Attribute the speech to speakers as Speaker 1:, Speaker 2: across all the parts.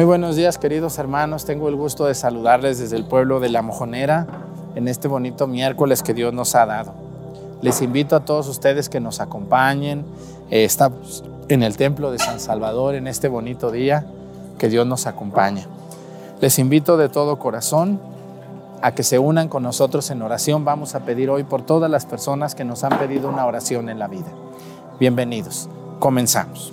Speaker 1: Muy buenos días queridos hermanos, tengo el gusto de saludarles desde el pueblo de La Mojonera en este bonito miércoles que Dios nos ha dado. Les invito a todos ustedes que nos acompañen, eh, estamos en el templo de San Salvador en este bonito día, que Dios nos acompañe. Les invito de todo corazón a que se unan con nosotros en oración. Vamos a pedir hoy por todas las personas que nos han pedido una oración en la vida. Bienvenidos. Comenzamos.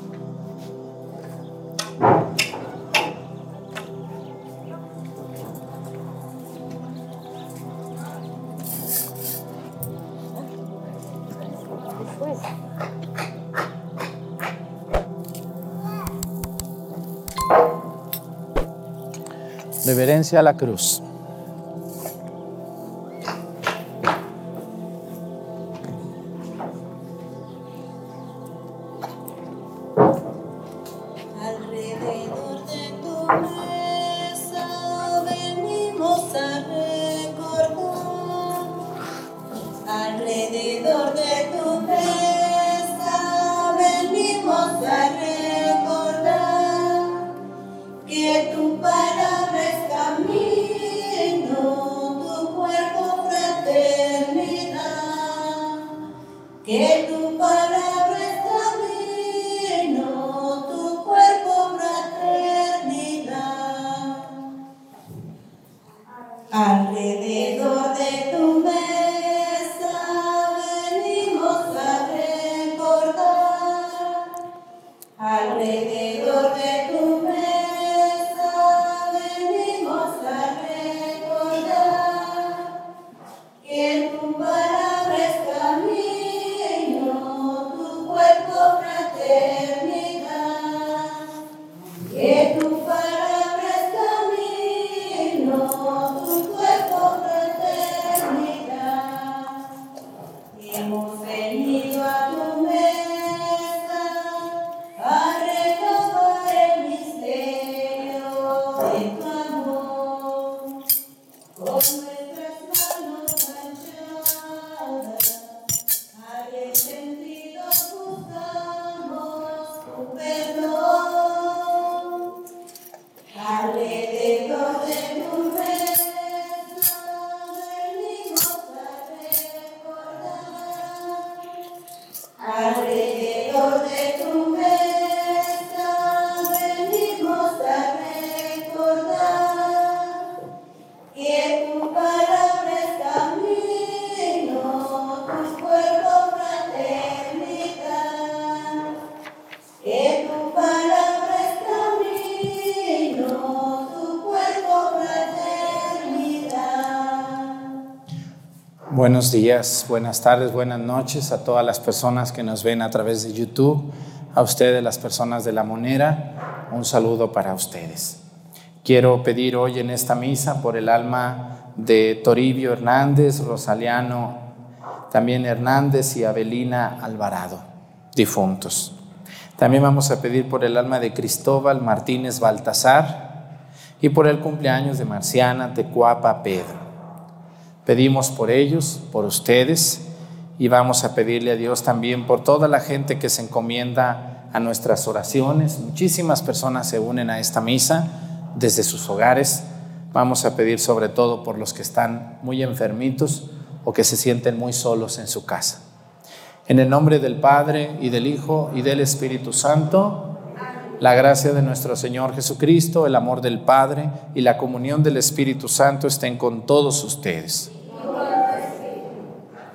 Speaker 1: Reverencia a la cruz.
Speaker 2: De tu mesa
Speaker 1: Buenos días, buenas tardes, buenas noches a todas las personas que nos ven a través de YouTube, a ustedes las personas de la Monera, un saludo para ustedes. Quiero pedir hoy en esta misa por el alma de Toribio Hernández, Rosaliano también Hernández y Abelina Alvarado, difuntos. También vamos a pedir por el alma de Cristóbal Martínez Baltasar y por el cumpleaños de Marciana Tecuapa Pedro. Pedimos por ellos, por ustedes, y vamos a pedirle a Dios también por toda la gente que se encomienda a nuestras oraciones. Muchísimas personas se unen a esta misa desde sus hogares. Vamos a pedir sobre todo por los que están muy enfermitos o que se sienten muy solos en su casa. En el nombre del Padre y del Hijo y del Espíritu Santo, la gracia de nuestro Señor Jesucristo, el amor del Padre y la comunión del Espíritu Santo estén con todos ustedes.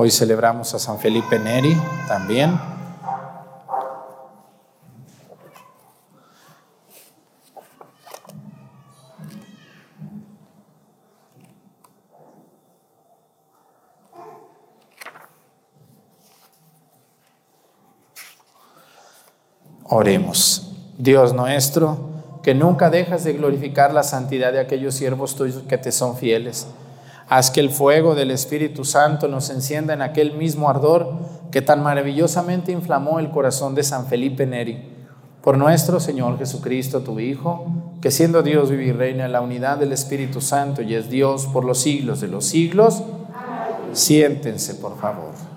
Speaker 1: Hoy celebramos a San Felipe Neri también. Dios nuestro, que nunca dejas de glorificar la santidad de aquellos siervos tuyos que te son fieles. Haz que el fuego del Espíritu Santo nos encienda en aquel mismo ardor que tan maravillosamente inflamó el corazón de San Felipe Neri. Por nuestro Señor Jesucristo, tu Hijo, que siendo Dios vive y reina en la unidad del Espíritu Santo y es Dios por los siglos de los siglos, siéntense por favor.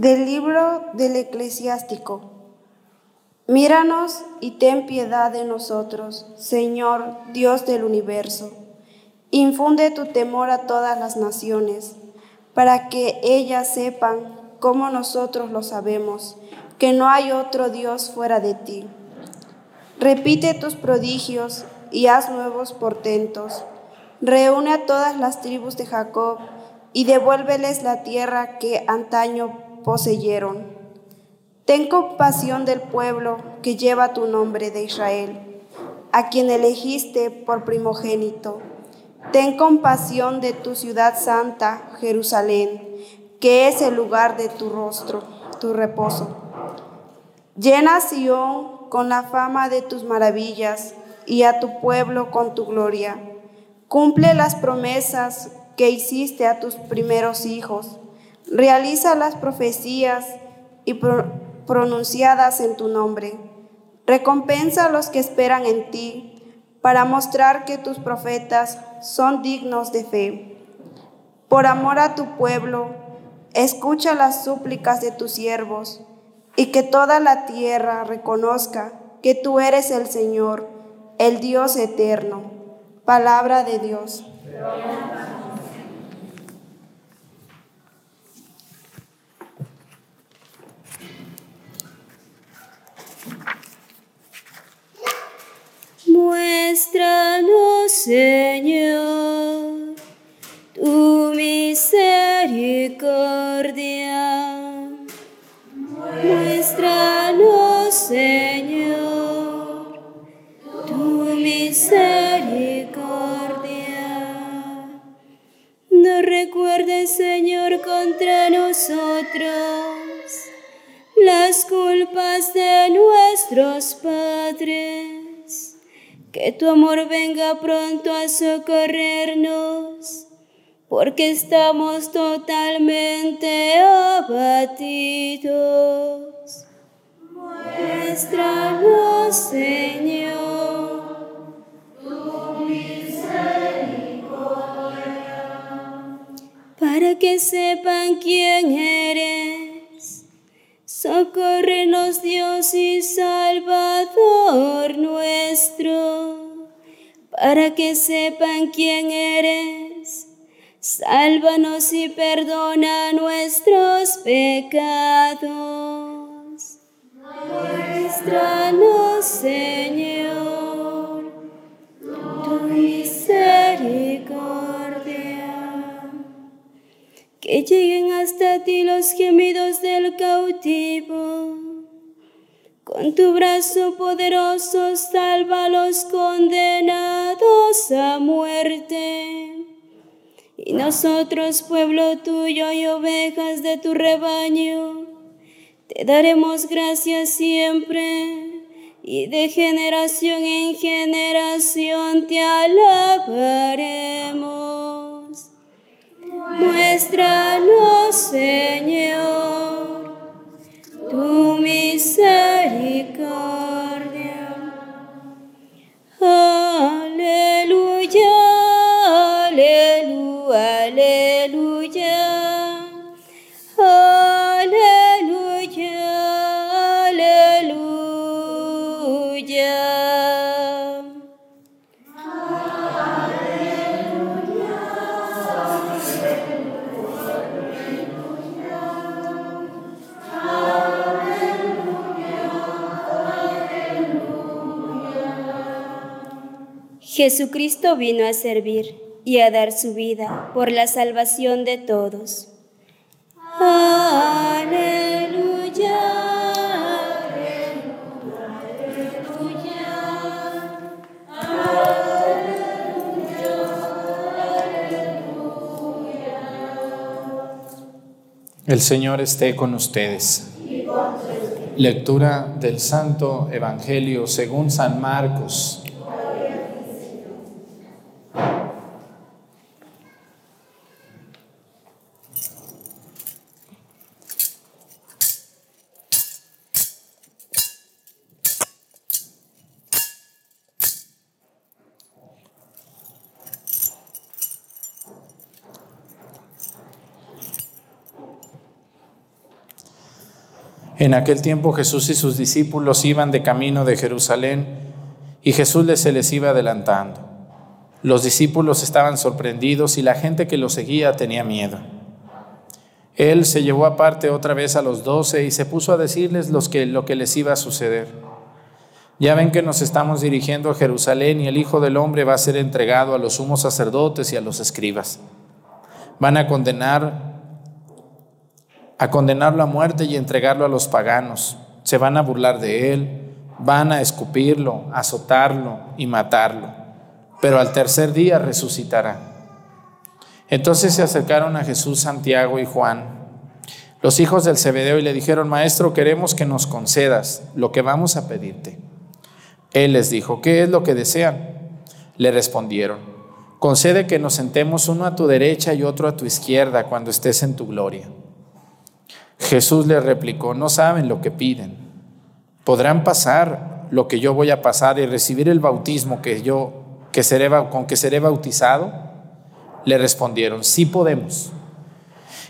Speaker 3: Del libro del eclesiástico. Míranos y ten piedad de nosotros, Señor Dios del universo. Infunde tu temor a todas las naciones, para que ellas sepan, como nosotros lo sabemos, que no hay otro Dios fuera de ti. Repite tus prodigios y haz nuevos portentos. Reúne a todas las tribus de Jacob y devuélveles la tierra que antaño poseyeron. Ten compasión del pueblo que lleva tu nombre de Israel, a quien elegiste por primogénito. Ten compasión de tu ciudad santa, Jerusalén, que es el lugar de tu rostro, tu reposo. Llena Sión con la fama de tus maravillas y a tu pueblo con tu gloria. Cumple las promesas que hiciste a tus primeros hijos Realiza las profecías y pronunciadas en tu nombre. Recompensa a los que esperan en ti para mostrar que tus profetas son dignos de fe. Por amor a tu pueblo, escucha las súplicas de tus siervos y que toda la tierra reconozca que tú eres el Señor, el Dios eterno. Palabra de Dios.
Speaker 2: Muéstranos, Señor, tu misericordia. Muéstranos, Señor, tu misericordia. No recuerdes, Señor, contra nosotros las culpas de nuestros padres que tu amor venga pronto a socorrernos, porque estamos totalmente abatidos. Muéstranos, Señor, tu misericordia, para que sepan quién eres Socórrenos Dios y Salvador nuestro, para que sepan quién eres. Sálvanos y perdona nuestros pecados. Muéstranos, Señor, que lleguen hasta ti los gemidos del cautivo. Con tu brazo poderoso salva a los condenados a muerte. Y nosotros, pueblo tuyo y ovejas de tu rebaño, te daremos gracias siempre y de generación en generación te alabaremos. Muéstranos, Señor, tu misericordia. Aleluya, aleluya, aleluya. Aleluya, aleluya.
Speaker 4: Jesucristo vino a servir y a dar su vida por la salvación de todos. Aleluya.
Speaker 1: El Señor esté con ustedes. Lectura del Santo Evangelio según San Marcos. En aquel tiempo Jesús y sus discípulos iban de camino de Jerusalén y Jesús les se les iba adelantando. Los discípulos estaban sorprendidos y la gente que lo seguía tenía miedo. Él se llevó aparte otra vez a los doce y se puso a decirles los lo que les iba a suceder. Ya ven que nos estamos dirigiendo a Jerusalén y el Hijo del Hombre va a ser entregado a los sumos sacerdotes y a los escribas. Van a condenar a condenarlo a muerte y entregarlo a los paganos. Se van a burlar de él, van a escupirlo, azotarlo y matarlo. Pero al tercer día resucitará. Entonces se acercaron a Jesús Santiago y Juan, los hijos del Zebedeo, y le dijeron, Maestro, queremos que nos concedas lo que vamos a pedirte. Él les dijo, ¿qué es lo que desean? Le respondieron, concede que nos sentemos uno a tu derecha y otro a tu izquierda cuando estés en tu gloria. Jesús le replicó, no saben lo que piden. ¿Podrán pasar lo que yo voy a pasar y recibir el bautismo que yo que seré, con que seré bautizado? Le respondieron, sí podemos.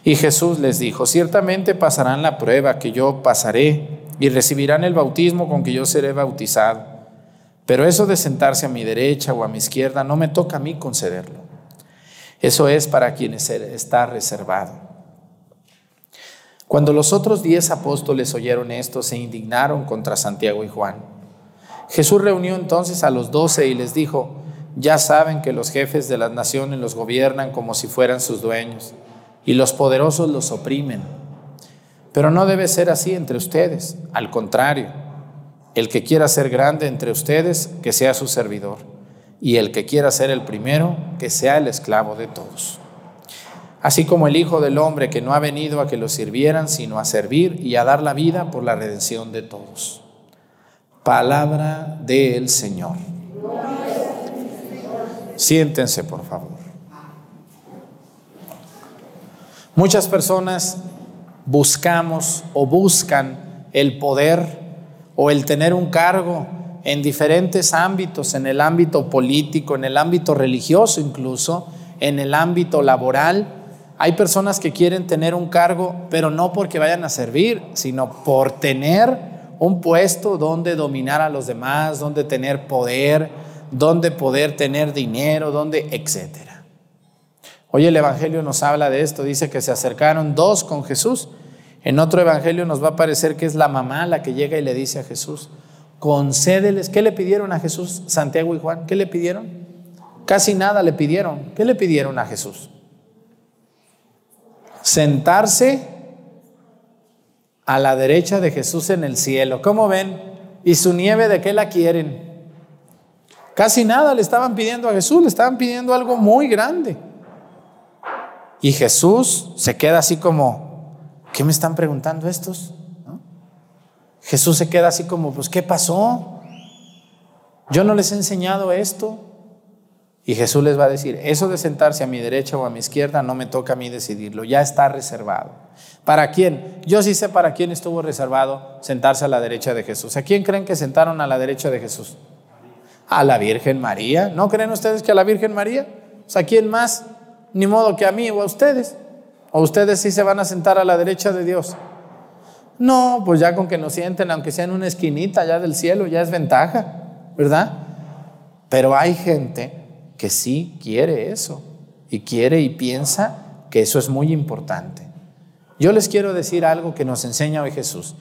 Speaker 1: Y Jesús les dijo, ciertamente pasarán la prueba que yo pasaré y recibirán el bautismo con que yo seré bautizado. Pero eso de sentarse a mi derecha o a mi izquierda no me toca a mí concederlo. Eso es para quienes está reservado. Cuando los otros diez apóstoles oyeron esto, se indignaron contra Santiago y Juan. Jesús reunió entonces a los doce y les dijo, ya saben que los jefes de las naciones los gobiernan como si fueran sus dueños, y los poderosos los oprimen. Pero no debe ser así entre ustedes, al contrario, el que quiera ser grande entre ustedes, que sea su servidor, y el que quiera ser el primero, que sea el esclavo de todos así como el Hijo del Hombre que no ha venido a que lo sirvieran, sino a servir y a dar la vida por la redención de todos. Palabra del Señor. Siéntense, por favor. Muchas personas buscamos o buscan el poder o el tener un cargo en diferentes ámbitos, en el ámbito político, en el ámbito religioso incluso, en el ámbito laboral, hay personas que quieren tener un cargo, pero no porque vayan a servir, sino por tener un puesto donde dominar a los demás, donde tener poder, donde poder tener dinero, donde, etcétera. Hoy el Evangelio nos habla de esto, dice que se acercaron dos con Jesús. En otro Evangelio nos va a parecer que es la mamá la que llega y le dice a Jesús, concédeles, ¿qué le pidieron a Jesús, Santiago y Juan? ¿Qué le pidieron? Casi nada le pidieron. ¿Qué le pidieron a Jesús? Sentarse a la derecha de Jesús en el cielo. ¿Cómo ven? ¿Y su nieve de qué la quieren? Casi nada le estaban pidiendo a Jesús, le estaban pidiendo algo muy grande. Y Jesús se queda así como, ¿qué me están preguntando estos? Jesús se queda así como, pues, ¿qué pasó? Yo no les he enseñado esto. Y Jesús les va a decir, eso de sentarse a mi derecha o a mi izquierda no me toca a mí decidirlo, ya está reservado. ¿Para quién? Yo sí sé para quién estuvo reservado sentarse a la derecha de Jesús. ¿A quién creen que sentaron a la derecha de Jesús? A la Virgen María. ¿No creen ustedes que a la Virgen María? O sea, ¿a quién más? Ni modo que a mí o a ustedes. ¿O ustedes sí se van a sentar a la derecha de Dios? No, pues ya con que nos sienten, aunque sea en una esquinita ya del cielo, ya es ventaja, ¿verdad? Pero hay gente que sí quiere eso y quiere y piensa que eso es muy importante. Yo les quiero decir algo que nos enseña hoy Jesús.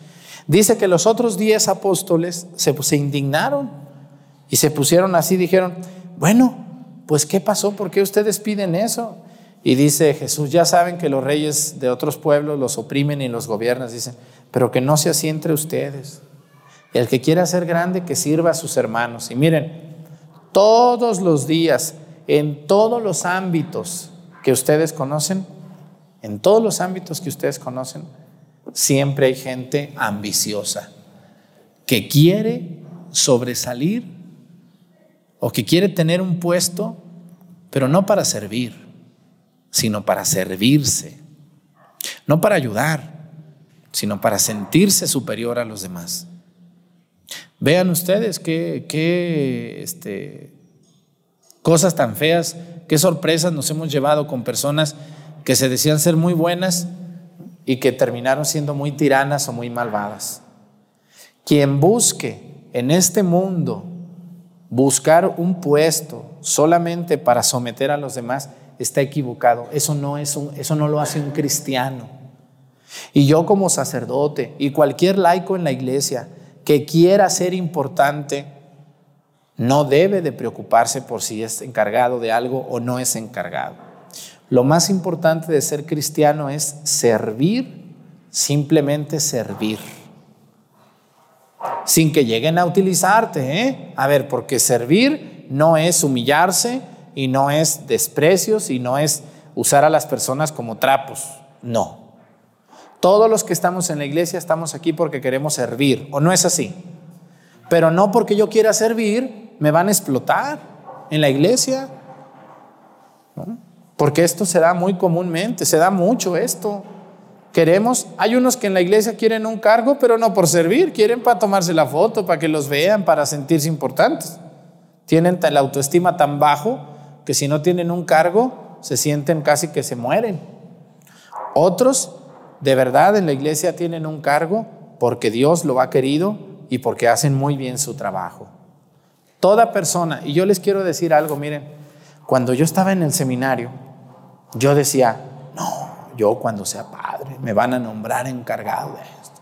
Speaker 1: Dice que los otros diez apóstoles se, indignaron y se pusieron así, dijeron, Bueno, pues ¿qué pasó? ¿Por qué ustedes piden eso? Y dice Jesús, ya saben que los reyes de otros pueblos los oprimen y los gobiernan, dicen, pero que no sea así entre ustedes. El que quiera ser grande, que sirva a sus hermanos. Y miren, todos los días, en todos los ámbitos que ustedes conocen, en todos los ámbitos que ustedes conocen, siempre hay gente ambiciosa que quiere sobresalir o que quiere tener un puesto, pero no para servir, sino para servirse, no para ayudar, sino para sentirse superior a los demás. Vean ustedes qué, qué este, cosas tan feas, qué sorpresas nos hemos llevado con personas que se decían ser muy buenas y que terminaron siendo muy tiranas o muy malvadas. Quien busque en este mundo buscar un puesto solamente para someter a los demás está equivocado. Eso no, es un, eso no lo hace un cristiano. Y yo como sacerdote y cualquier laico en la iglesia que quiera ser importante, no debe de preocuparse por si es encargado de algo o no es encargado. Lo más importante de ser cristiano es servir, simplemente servir. Sin que lleguen a utilizarte, ¿eh? A ver, porque servir no es humillarse y no es desprecios y no es usar a las personas como trapos. No. Todos los que estamos en la iglesia estamos aquí porque queremos servir, ¿o no es así? Pero no porque yo quiera servir, me van a explotar en la iglesia. Porque esto se da muy comúnmente, se da mucho esto. Queremos, hay unos que en la iglesia quieren un cargo, pero no por servir, quieren para tomarse la foto, para que los vean, para sentirse importantes. Tienen la autoestima tan bajo que si no tienen un cargo, se sienten casi que se mueren. Otros, de verdad, en la iglesia tienen un cargo porque Dios lo ha querido y porque hacen muy bien su trabajo. Toda persona, y yo les quiero decir algo, miren, cuando yo estaba en el seminario, yo decía, no, yo cuando sea padre me van a nombrar encargado de esto.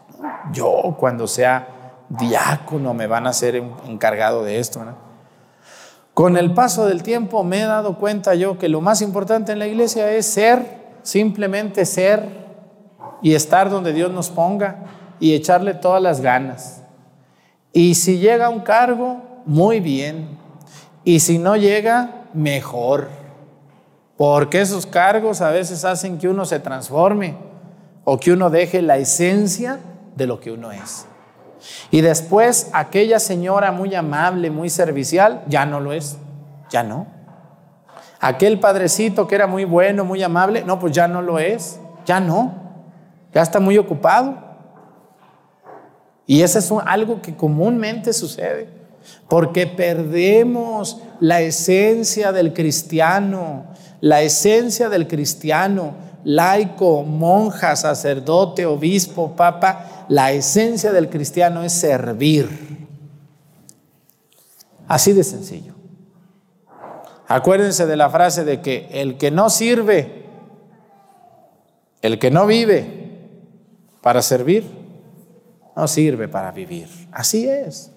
Speaker 1: Yo cuando sea diácono me van a ser encargado de esto. Con el paso del tiempo me he dado cuenta yo que lo más importante en la iglesia es ser, simplemente ser y estar donde Dios nos ponga y echarle todas las ganas. Y si llega un cargo, muy bien. Y si no llega, mejor. Porque esos cargos a veces hacen que uno se transforme o que uno deje la esencia de lo que uno es. Y después aquella señora muy amable, muy servicial, ya no lo es, ya no. Aquel padrecito que era muy bueno, muy amable, no, pues ya no lo es, ya no, ya está muy ocupado. Y eso es algo que comúnmente sucede, porque perdemos la esencia del cristiano, la esencia del cristiano, laico, monja, sacerdote, obispo, papa, la esencia del cristiano es servir. Así de sencillo. Acuérdense de la frase de que el que no sirve, el que no vive para servir, no sirve para vivir. Así es.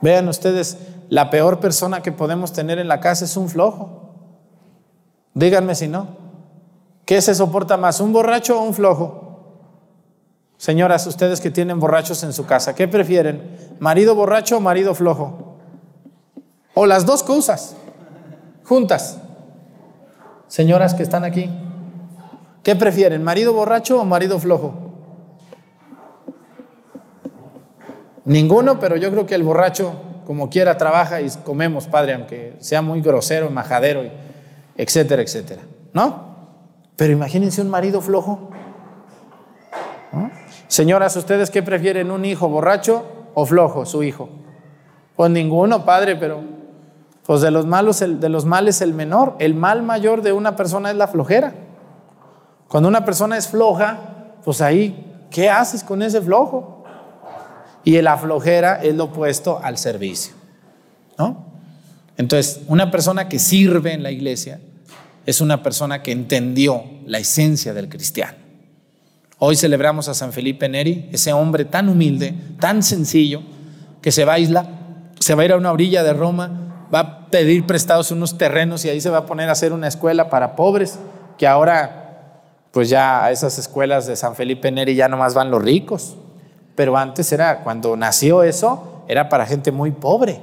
Speaker 1: Vean ustedes, la peor persona que podemos tener en la casa es un flojo. Díganme si no. ¿Qué se soporta más, un borracho o un flojo? Señoras, ustedes que tienen borrachos en su casa, ¿qué prefieren? ¿Marido borracho o marido flojo? O las dos cosas, juntas. Señoras que están aquí, ¿qué prefieren? ¿Marido borracho o marido flojo? Ninguno, pero yo creo que el borracho, como quiera, trabaja y comemos, padre, aunque sea muy grosero, majadero. Etcétera, etcétera. ¿No? Pero imagínense un marido flojo. Señoras, ¿ustedes qué prefieren? ¿Un hijo borracho o flojo, su hijo? Pues ninguno, padre, pero pues de los malos, de los males el menor. El mal mayor de una persona es la flojera. Cuando una persona es floja, pues ahí, ¿qué haces con ese flojo? Y la flojera es lo opuesto al servicio. ¿No? Entonces, una persona que sirve en la iglesia es una persona que entendió la esencia del cristiano. Hoy celebramos a San Felipe Neri, ese hombre tan humilde, tan sencillo, que se va a isla, se va a ir a una orilla de Roma va a pedir prestados unos terrenos y ahí se va a poner a hacer una escuela para pobres, que ahora pues ya a esas escuelas de San Felipe Neri ya nomás van los ricos. Pero antes era, cuando nació eso, era para gente muy pobre.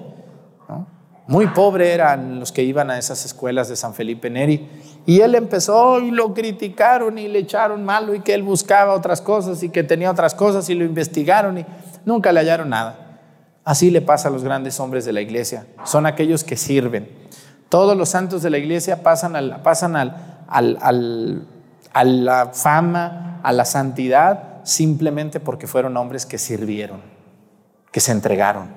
Speaker 1: Muy pobre eran los que iban a esas escuelas de San Felipe Neri. Y él empezó y lo criticaron y le echaron malo y que él buscaba otras cosas y que tenía otras cosas y lo investigaron y nunca le hallaron nada. Así le pasa a los grandes hombres de la iglesia. Son aquellos que sirven. Todos los santos de la iglesia pasan, al, pasan al, al, al, a la fama, a la santidad, simplemente porque fueron hombres que sirvieron, que se entregaron.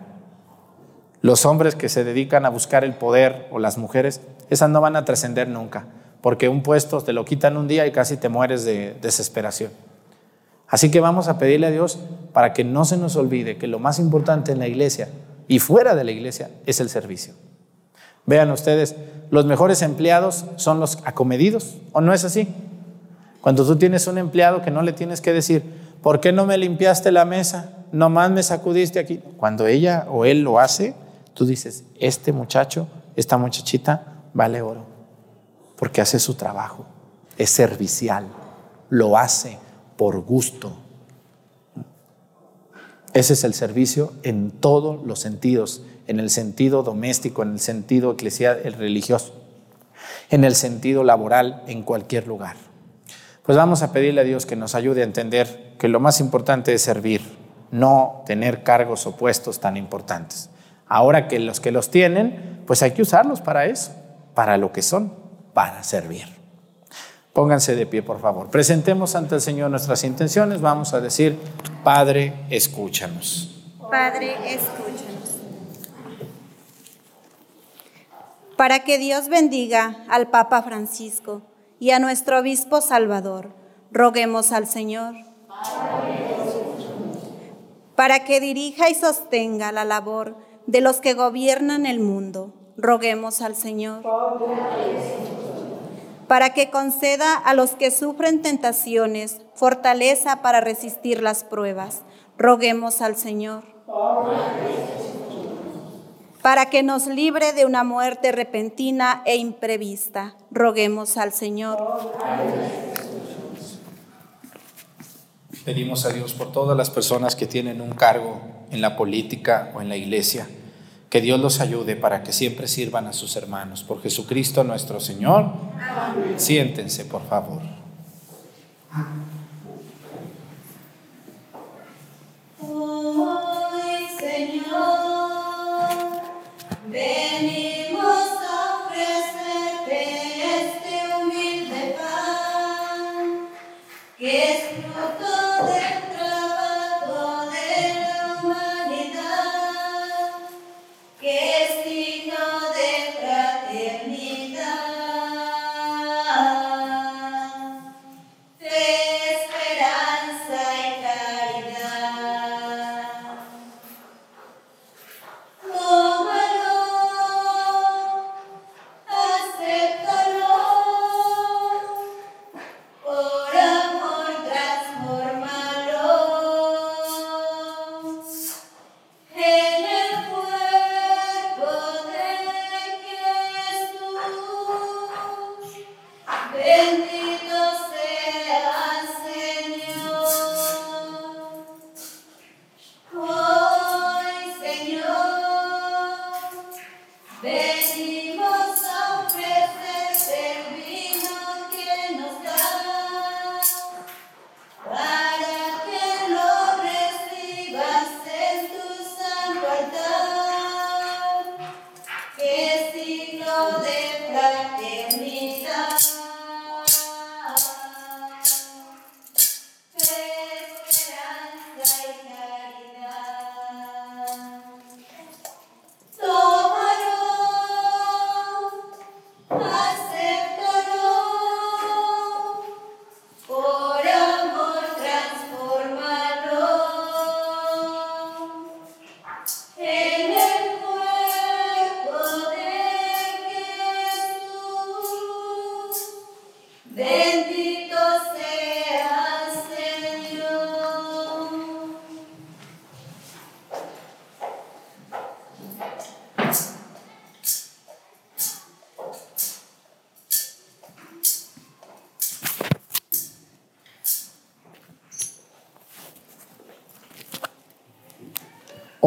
Speaker 1: Los hombres que se dedican a buscar el poder o las mujeres, esas no van a trascender nunca, porque un puesto te lo quitan un día y casi te mueres de desesperación. Así que vamos a pedirle a Dios para que no se nos olvide que lo más importante en la iglesia y fuera de la iglesia es el servicio. Vean ustedes, los mejores empleados son los acomedidos, ¿o no es así? Cuando tú tienes un empleado que no le tienes que decir, ¿por qué no me limpiaste la mesa? Nomás me sacudiste aquí. Cuando ella o él lo hace, tú dices, este muchacho, esta muchachita vale oro, porque hace su trabajo, es servicial, lo hace por gusto. Ese es el servicio en todos los sentidos, en el sentido doméstico, en el sentido eclesial, el religioso, en el sentido laboral, en cualquier lugar. Pues vamos a pedirle a Dios que nos ayude a entender que lo más importante es servir, no tener cargos o puestos tan importantes. Ahora que los que los tienen, pues hay que usarlos para eso, para lo que son, para servir. Pónganse de pie, por favor. Presentemos ante el Señor nuestras intenciones. Vamos a decir, Padre, escúchanos.
Speaker 5: Padre, escúchanos. Para que Dios bendiga al Papa Francisco y a nuestro Obispo Salvador, roguemos al Señor. Para que dirija y sostenga la labor de los que gobiernan el mundo, roguemos al Señor. Para que conceda a los que sufren tentaciones fortaleza para resistir las pruebas, roguemos al Señor. Para que nos libre de una muerte repentina e imprevista, roguemos al Señor.
Speaker 1: Pedimos a Dios por todas las personas que tienen un cargo en la política o en la iglesia, que Dios los ayude para que siempre sirvan a sus hermanos. Por Jesucristo nuestro Señor. Siéntense, por favor.
Speaker 2: blessing.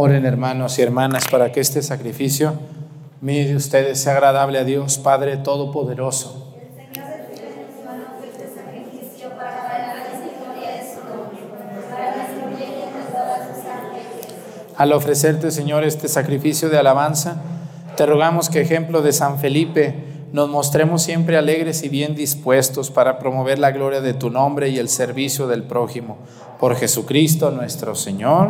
Speaker 1: Oren hermanos y hermanas para que este sacrificio mío de ustedes sea agradable a Dios Padre Todopoderoso. Al ofrecerte, Señor, este sacrificio de alabanza, te rogamos que ejemplo de San Felipe nos mostremos siempre alegres y bien dispuestos para promover la gloria de tu nombre y el servicio del prójimo. Por Jesucristo nuestro Señor.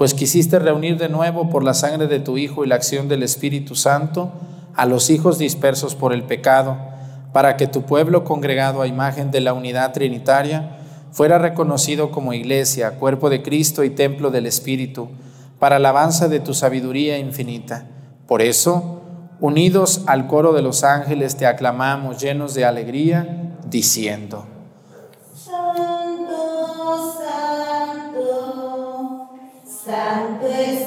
Speaker 1: pues quisiste reunir de nuevo por la sangre de tu Hijo y la acción del Espíritu Santo a los hijos dispersos por el pecado, para que tu pueblo congregado a imagen de la unidad trinitaria fuera reconocido como iglesia, cuerpo de Cristo y templo del Espíritu, para alabanza de tu sabiduría infinita. Por eso, Unidos al coro de los ángeles te aclamamos llenos de alegría, diciendo,
Speaker 2: santo es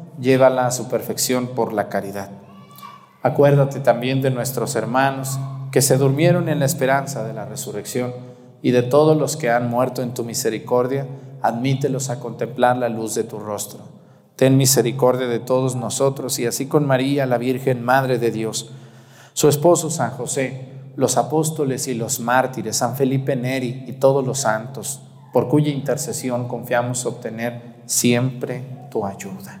Speaker 1: llévala a su perfección por la caridad. Acuérdate también de nuestros hermanos que se durmieron en la esperanza de la resurrección y de todos los que han muerto en tu misericordia, admítelos a contemplar la luz de tu rostro. Ten misericordia de todos nosotros y así con María, la Virgen Madre de Dios, su esposo San José, los apóstoles y los mártires, San Felipe Neri y todos los santos, por cuya intercesión confiamos obtener siempre tu ayuda.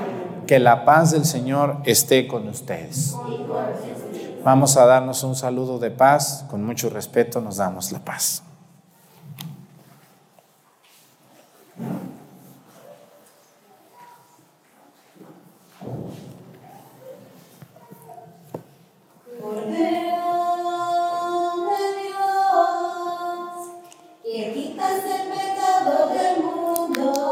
Speaker 1: que la paz del Señor esté con ustedes. Vamos a darnos un saludo de paz, con mucho respeto nos damos la paz.
Speaker 2: Quitas el pecado del mundo,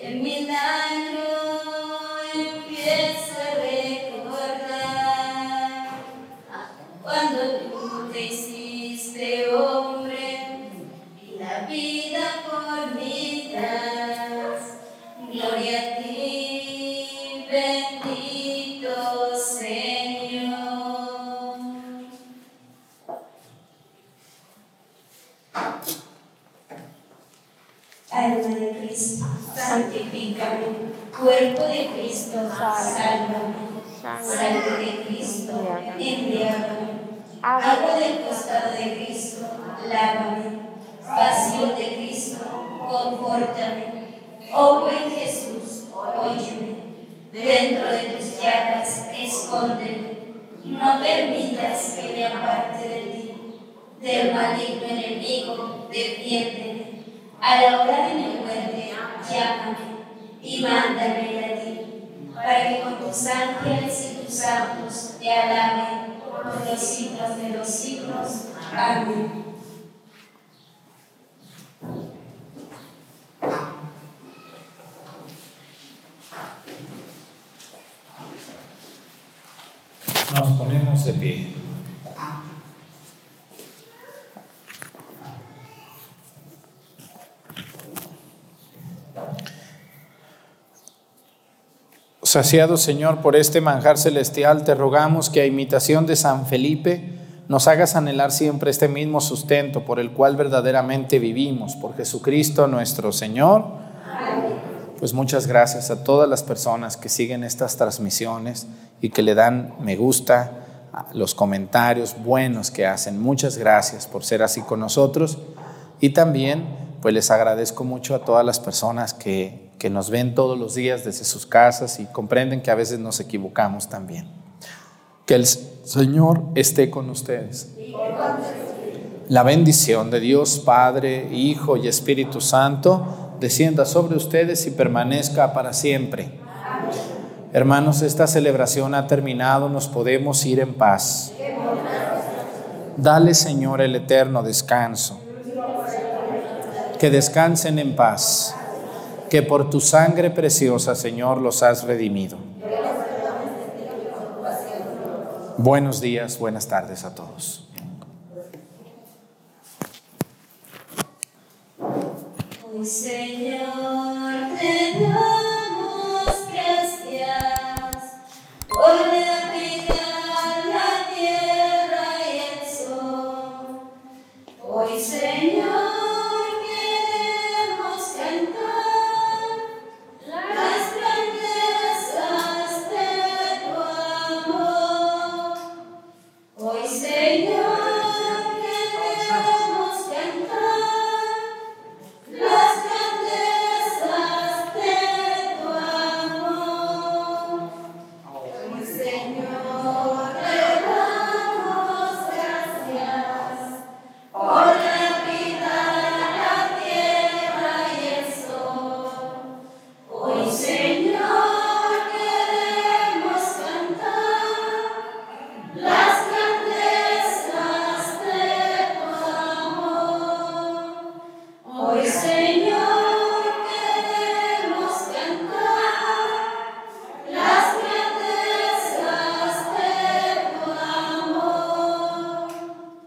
Speaker 2: El milagro empieza
Speaker 1: Nos ponemos de pie. Saciado Señor por este manjar celestial, te rogamos que a imitación de San Felipe nos hagas anhelar siempre este mismo sustento por el cual verdaderamente vivimos, por Jesucristo nuestro Señor. Pues muchas gracias a todas las personas que siguen estas transmisiones y que le dan me gusta los comentarios buenos que hacen. Muchas gracias por ser así con nosotros y también pues les agradezco mucho a todas las personas que, que nos ven todos los días desde sus casas y comprenden que a veces nos equivocamos también. Que el Señor esté con ustedes. La bendición de Dios Padre, Hijo y Espíritu Santo descienda sobre ustedes y permanezca para siempre. Hermanos, esta celebración ha terminado, nos podemos ir en paz. Dale, Señor, el eterno descanso. Que descansen en paz, que por tu sangre preciosa, Señor, los has redimido. Buenos días, buenas tardes a todos.
Speaker 2: Hoy, Señor,